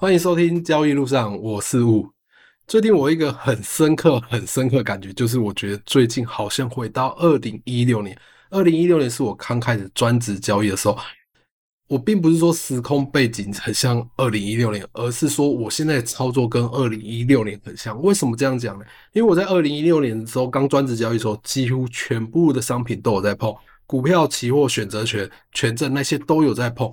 欢迎收听交易路上，我是雾。最近我一个很深刻、很深刻的感觉，就是我觉得最近好像回到二零一六年。二零一六年是我刚开始专职交易的时候。我并不是说时空背景很像二零一六年，而是说我现在操作跟二零一六年很像。为什么这样讲呢？因为我在二零一六年的时候刚专职交易的时候，几乎全部的商品都有在碰，股票、期货、选择权、权证那些都有在碰。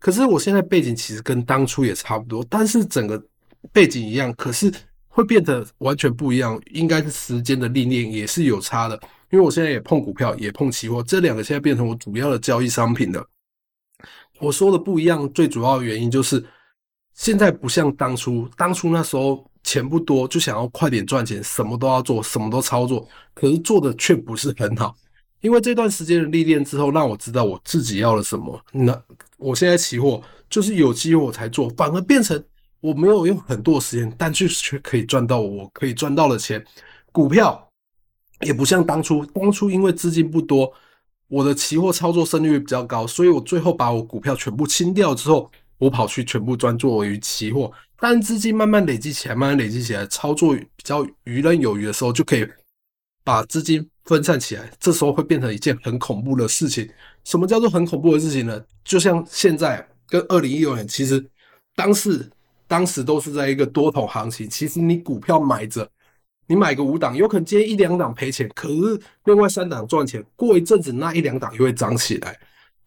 可是我现在背景其实跟当初也差不多，但是整个背景一样，可是会变得完全不一样。应该是时间的历练也是有差的，因为我现在也碰股票，也碰期货，这两个现在变成我主要的交易商品了。我说的不一样，最主要的原因就是现在不像当初，当初那时候钱不多，就想要快点赚钱，什么都要做，什么都操作，可是做的却不是很好。因为这段时间的历练之后，让我知道我自己要了什么。那我现在期货就是有机会我才做，反而变成我没有用很多时间，但却却可以赚到我可以赚到的钱。股票也不像当初，当初因为资金不多，我的期货操作胜率比较高，所以我最后把我股票全部清掉之后，我跑去全部专做于期货。但资金慢慢累积起来，慢慢累积起来，操作比较游刃有余的时候，就可以把资金。分散起来，这时候会变成一件很恐怖的事情。什么叫做很恐怖的事情呢？就像现在跟二零一六年，其实当时当时都是在一个多头行情。其实你股票买着，你买个五档，有可能今天一两档赔钱，可是另外三档赚钱。过一阵子，那一两档又会涨起来。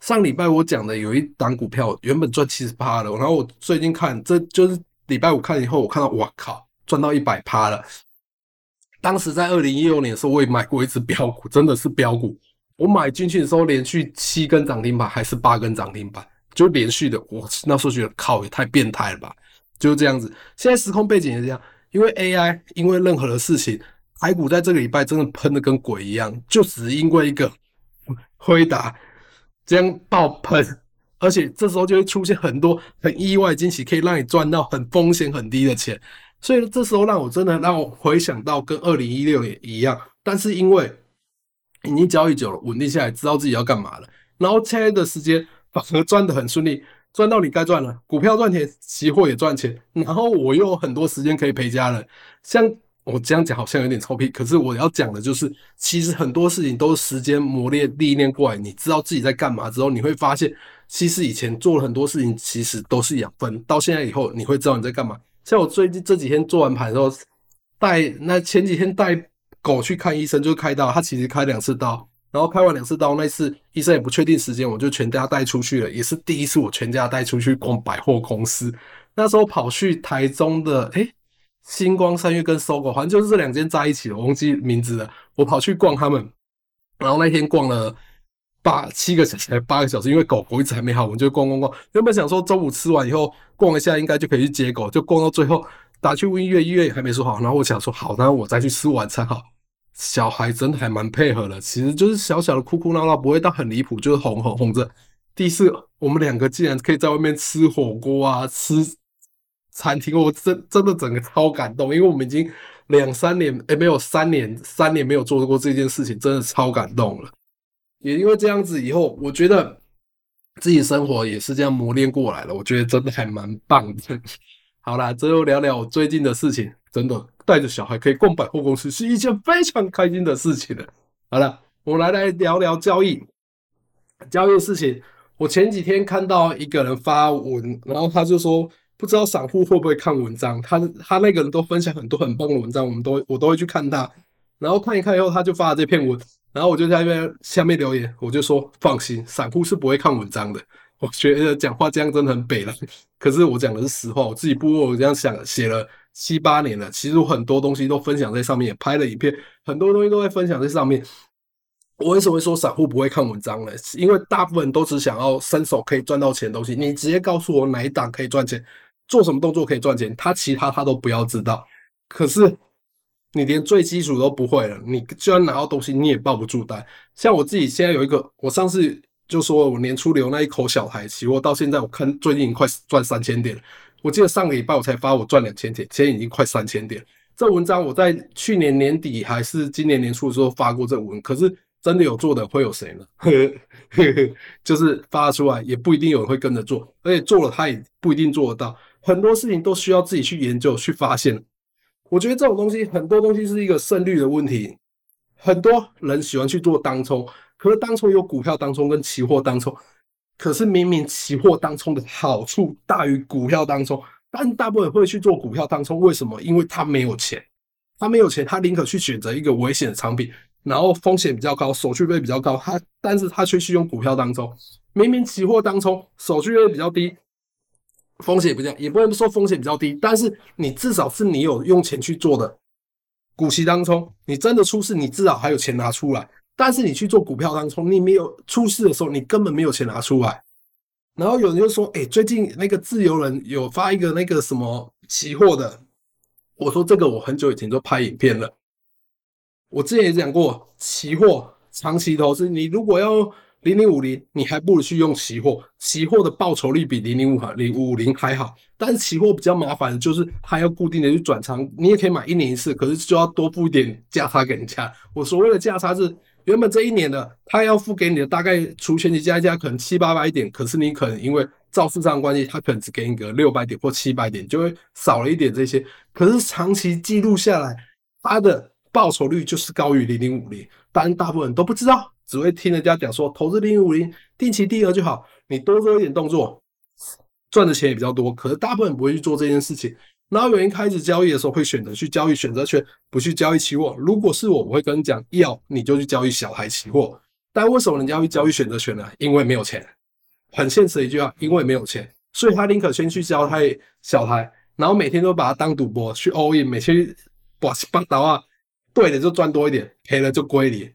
上礼拜我讲的有一档股票原本赚七十趴了，然后我最近看，这就是礼拜五看以后，我看到哇靠，赚到一百趴了。当时在二零一六年的时候，我也买过一只标股，真的是标股。我买进去的时候，连续七根涨停板还是八根涨停板，就连续的。我那时候觉得靠，也太变态了吧，就是这样子。现在时空背景也是这样，因为 AI，因为任何的事情，台股在这个礼拜真的喷的跟鬼一样，就只因为一个回答这样爆喷，而且这时候就会出现很多很意外惊喜，可以让你赚到很风险很低的钱。所以这时候让我真的让我回想到跟二零一六年一样，但是因为已经交易久了，稳定下来，知道自己要干嘛了，然后现在的时间反而赚得很顺利，赚到你该赚了，股票赚钱，期货也赚钱，然后我又有很多时间可以陪家人。像我这样讲好像有点臭屁，可是我要讲的就是，其实很多事情都是时间磨练历练过来，你知道自己在干嘛之后，你会发现，其实以前做了很多事情，其实都是养分，到现在以后，你会知道你在干嘛。像我最近这几天做完盘之后，带那前几天带狗去看医生，就开刀，他其实开两次刀，然后开完两次刀，那次医生也不确定时间，我就全家带出去了，也是第一次我全家带出去逛百货公司。那时候跑去台中的诶、欸、新光三月跟搜狗，反正就是这两间在一起的，我忘记名字了。我跑去逛他们，然后那天逛了。八七个小时，八个小时，因为狗狗一直还没好，我们就逛逛逛。原本想说中午吃完以后逛一下，应该就可以去接狗，就逛到最后打去问医院，医院也还没说好。然后我想说好，那我再去吃晚餐好。小孩真的还蛮配合的，其实就是小小的哭哭闹闹，不会到很离谱，就是哄哄哄着。第四我们两个竟然可以在外面吃火锅啊，吃餐厅，我真真的整个超感动，因为我们已经两三年，诶、欸，没有三年，三年没有做过这件事情，真的超感动了。也因为这样子，以后我觉得自己生活也是这样磨练过来了。我觉得真的还蛮棒的。好啦，最后聊聊我最近的事情。真的带着小孩可以逛百货公司是一件非常开心的事情了。好了，我来来聊聊交易。交易事情，我前几天看到一个人发文，然后他就说不知道散户会不会看文章。他他那个人都分享很多很棒的文章，我们都我都会去看他。然后看一看以后，他就发了这篇文。然后我就在那边下面留言，我就说放心，散户是不会看文章的。我觉得讲话这样真的很北了，可是我讲的是实话，我自己部落我这样想写了七八年了，其实我很多东西都分享在上面，也拍了影片，很多东西都在分享在上面。我为什么会说散户不会看文章呢？因为大部分都只想要伸手可以赚到钱的东西，你直接告诉我哪一档可以赚钱，做什么动作可以赚钱，他其他他都不要知道。可是。你连最基础都不会了，你就算拿到东西，你也抱不住单。像我自己现在有一个，我上次就说我年初留那一口小台期货，到现在我看最近快赚三千点了。我记得上个礼拜我才发我赚两千点，现在已经快三千点。这文章我在去年年底还是今年年初的时候发过这文，可是真的有做的会有谁呢？就是发出来也不一定有人会跟着做，而且做了他也不一定做得到。很多事情都需要自己去研究、去发现。我觉得这种东西，很多东西是一个胜率的问题。很多人喜欢去做当冲，可是当冲有股票当冲跟期货当冲，可是明明期货当冲的好处大于股票当冲，但大部分会去做股票当冲，为什么？因为他没有钱，他没有钱，他宁可去选择一个危险的产品，然后风险比较高，手续费比较高，他但是他却去用股票当冲。明明期货当冲手续费比较低，风险也不这样，也不能说风险比较低，但是你至少是你有用钱去做的股息当冲，你真的出事，你至少还有钱拿出来。但是你去做股票当冲，你没有出事的时候，你根本没有钱拿出来。然后有人就说：“哎，最近那个自由人有发一个那个什么期货的。”我说：“这个我很久以前就拍影片了，我之前也讲过，期货长期投资，你如果要。”零零五零，你还不如去用期货，期货的报酬率比零零五零五零还好。但是期货比较麻烦的就是它要固定的去转仓，你也可以买一年一次，可是就要多付一点价差给人家。我所谓的价差是原本这一年的他要付给你的大概除权息加一加可能七八百点，可是你可能因为造市上关系，他可能只给你个六百点或七百点，就会少了一点这些。可是长期记录下来，它的报酬率就是高于零零五零，但大部分人都不知道。只会听人家讲说投资零五零定期定额就好，你多做一点动作，赚的钱也比较多。可是大部分不会去做这件事情。然后有人开始交易的时候会选择去交易选择权，不去交易期货。如果是我，我会跟你讲，要你就去交易小孩期货。但为什么人家会交易选择权呢？因为没有钱，很现实的一句话，因为没有钱，所以他宁可先去交他小孩，然后每天都把它当赌博去 all in，每天把把刀啊，对的就赚多一点，赔了就归零。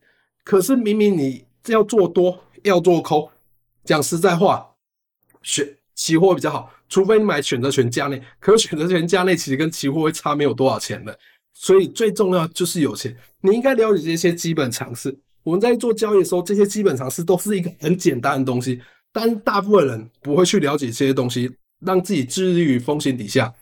可是明明你要做多，要做空，讲实在话，选期货比较好，除非你买选择权价内。可是选择权价内其实跟期货会差没有多少钱的，所以最重要就是有钱。你应该了解这些基本常识。我们在做交易的时候，这些基本常识都是一个很简单的东西，但大部分人不会去了解这些东西，让自己置于风险底下。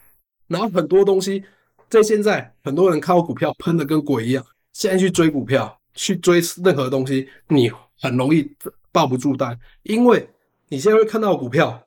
然后很多东西在现在，很多人看到股票喷的跟鬼一样，现在去追股票。去追任何东西，你很容易抱不住单，因为你现在会看到股票，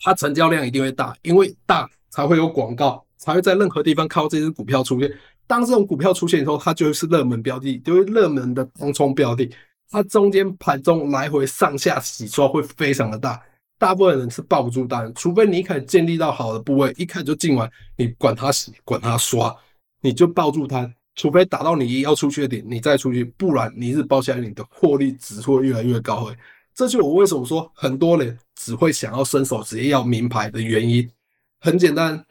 它成交量一定会大，因为大才会有广告，才会在任何地方靠这只股票出现。当这种股票出现以后，它就是热门标的，就会热门的当冲标的。它中间盘中来回上下洗刷会非常的大，大部分人是抱不住单，除非你一开始建立到好的部位，一开始就进完，你管它洗，管它刷，你就抱住它。除非打到你要出去的点，你再出去，不然你是包下来，你的获利只会越来越高。哎，这就我为什么说很多人只会想要伸手直接要名牌的原因。很简单，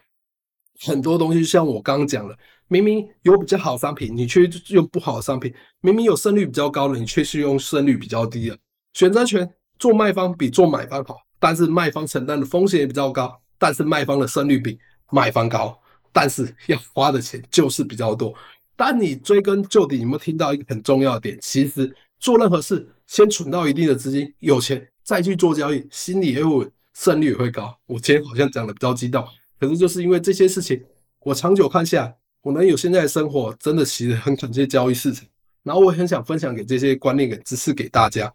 很多东西像我刚刚讲的，明明有比较好的商品，你却用不好的商品；明明有胜率比较高的，你却是用胜率比较低的。选择权做卖方比做买方好，但是卖方承担的风险也比较高，但是卖方的胜率比买方高，但是要花的钱就是比较多。当你追根究底，有没有听到一个很重要的点？其实做任何事，先存到一定的资金，有钱再去做交易，心里也会稳，胜率也会高。我今天好像讲的比较激动，可是就是因为这些事情，我长久看下来，我能有现在的生活，真的其实很感谢交易市场。然后我很想分享给这些观念、跟知识给大家。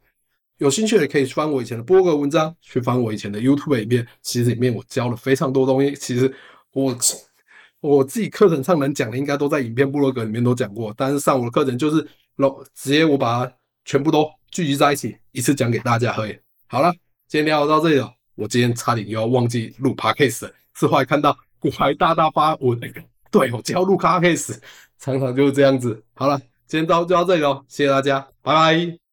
有兴趣的可以翻我以前的博客文章，去翻我以前的 YouTube 里面，其实里面我教了非常多东西。其实我。我自己课程上能讲的，应该都在影片部落格里面都讲过。但是上我的课程就是老，直接我把它全部都聚集在一起，一次讲给大家而已。好了，今天聊到这里了。我今天差点又要忘记录 Podcast 了，是后来看到股海大大发文那个，对，我就要录 Podcast，常常就是这样子。好了，今天到就到这里了，谢谢大家，拜拜。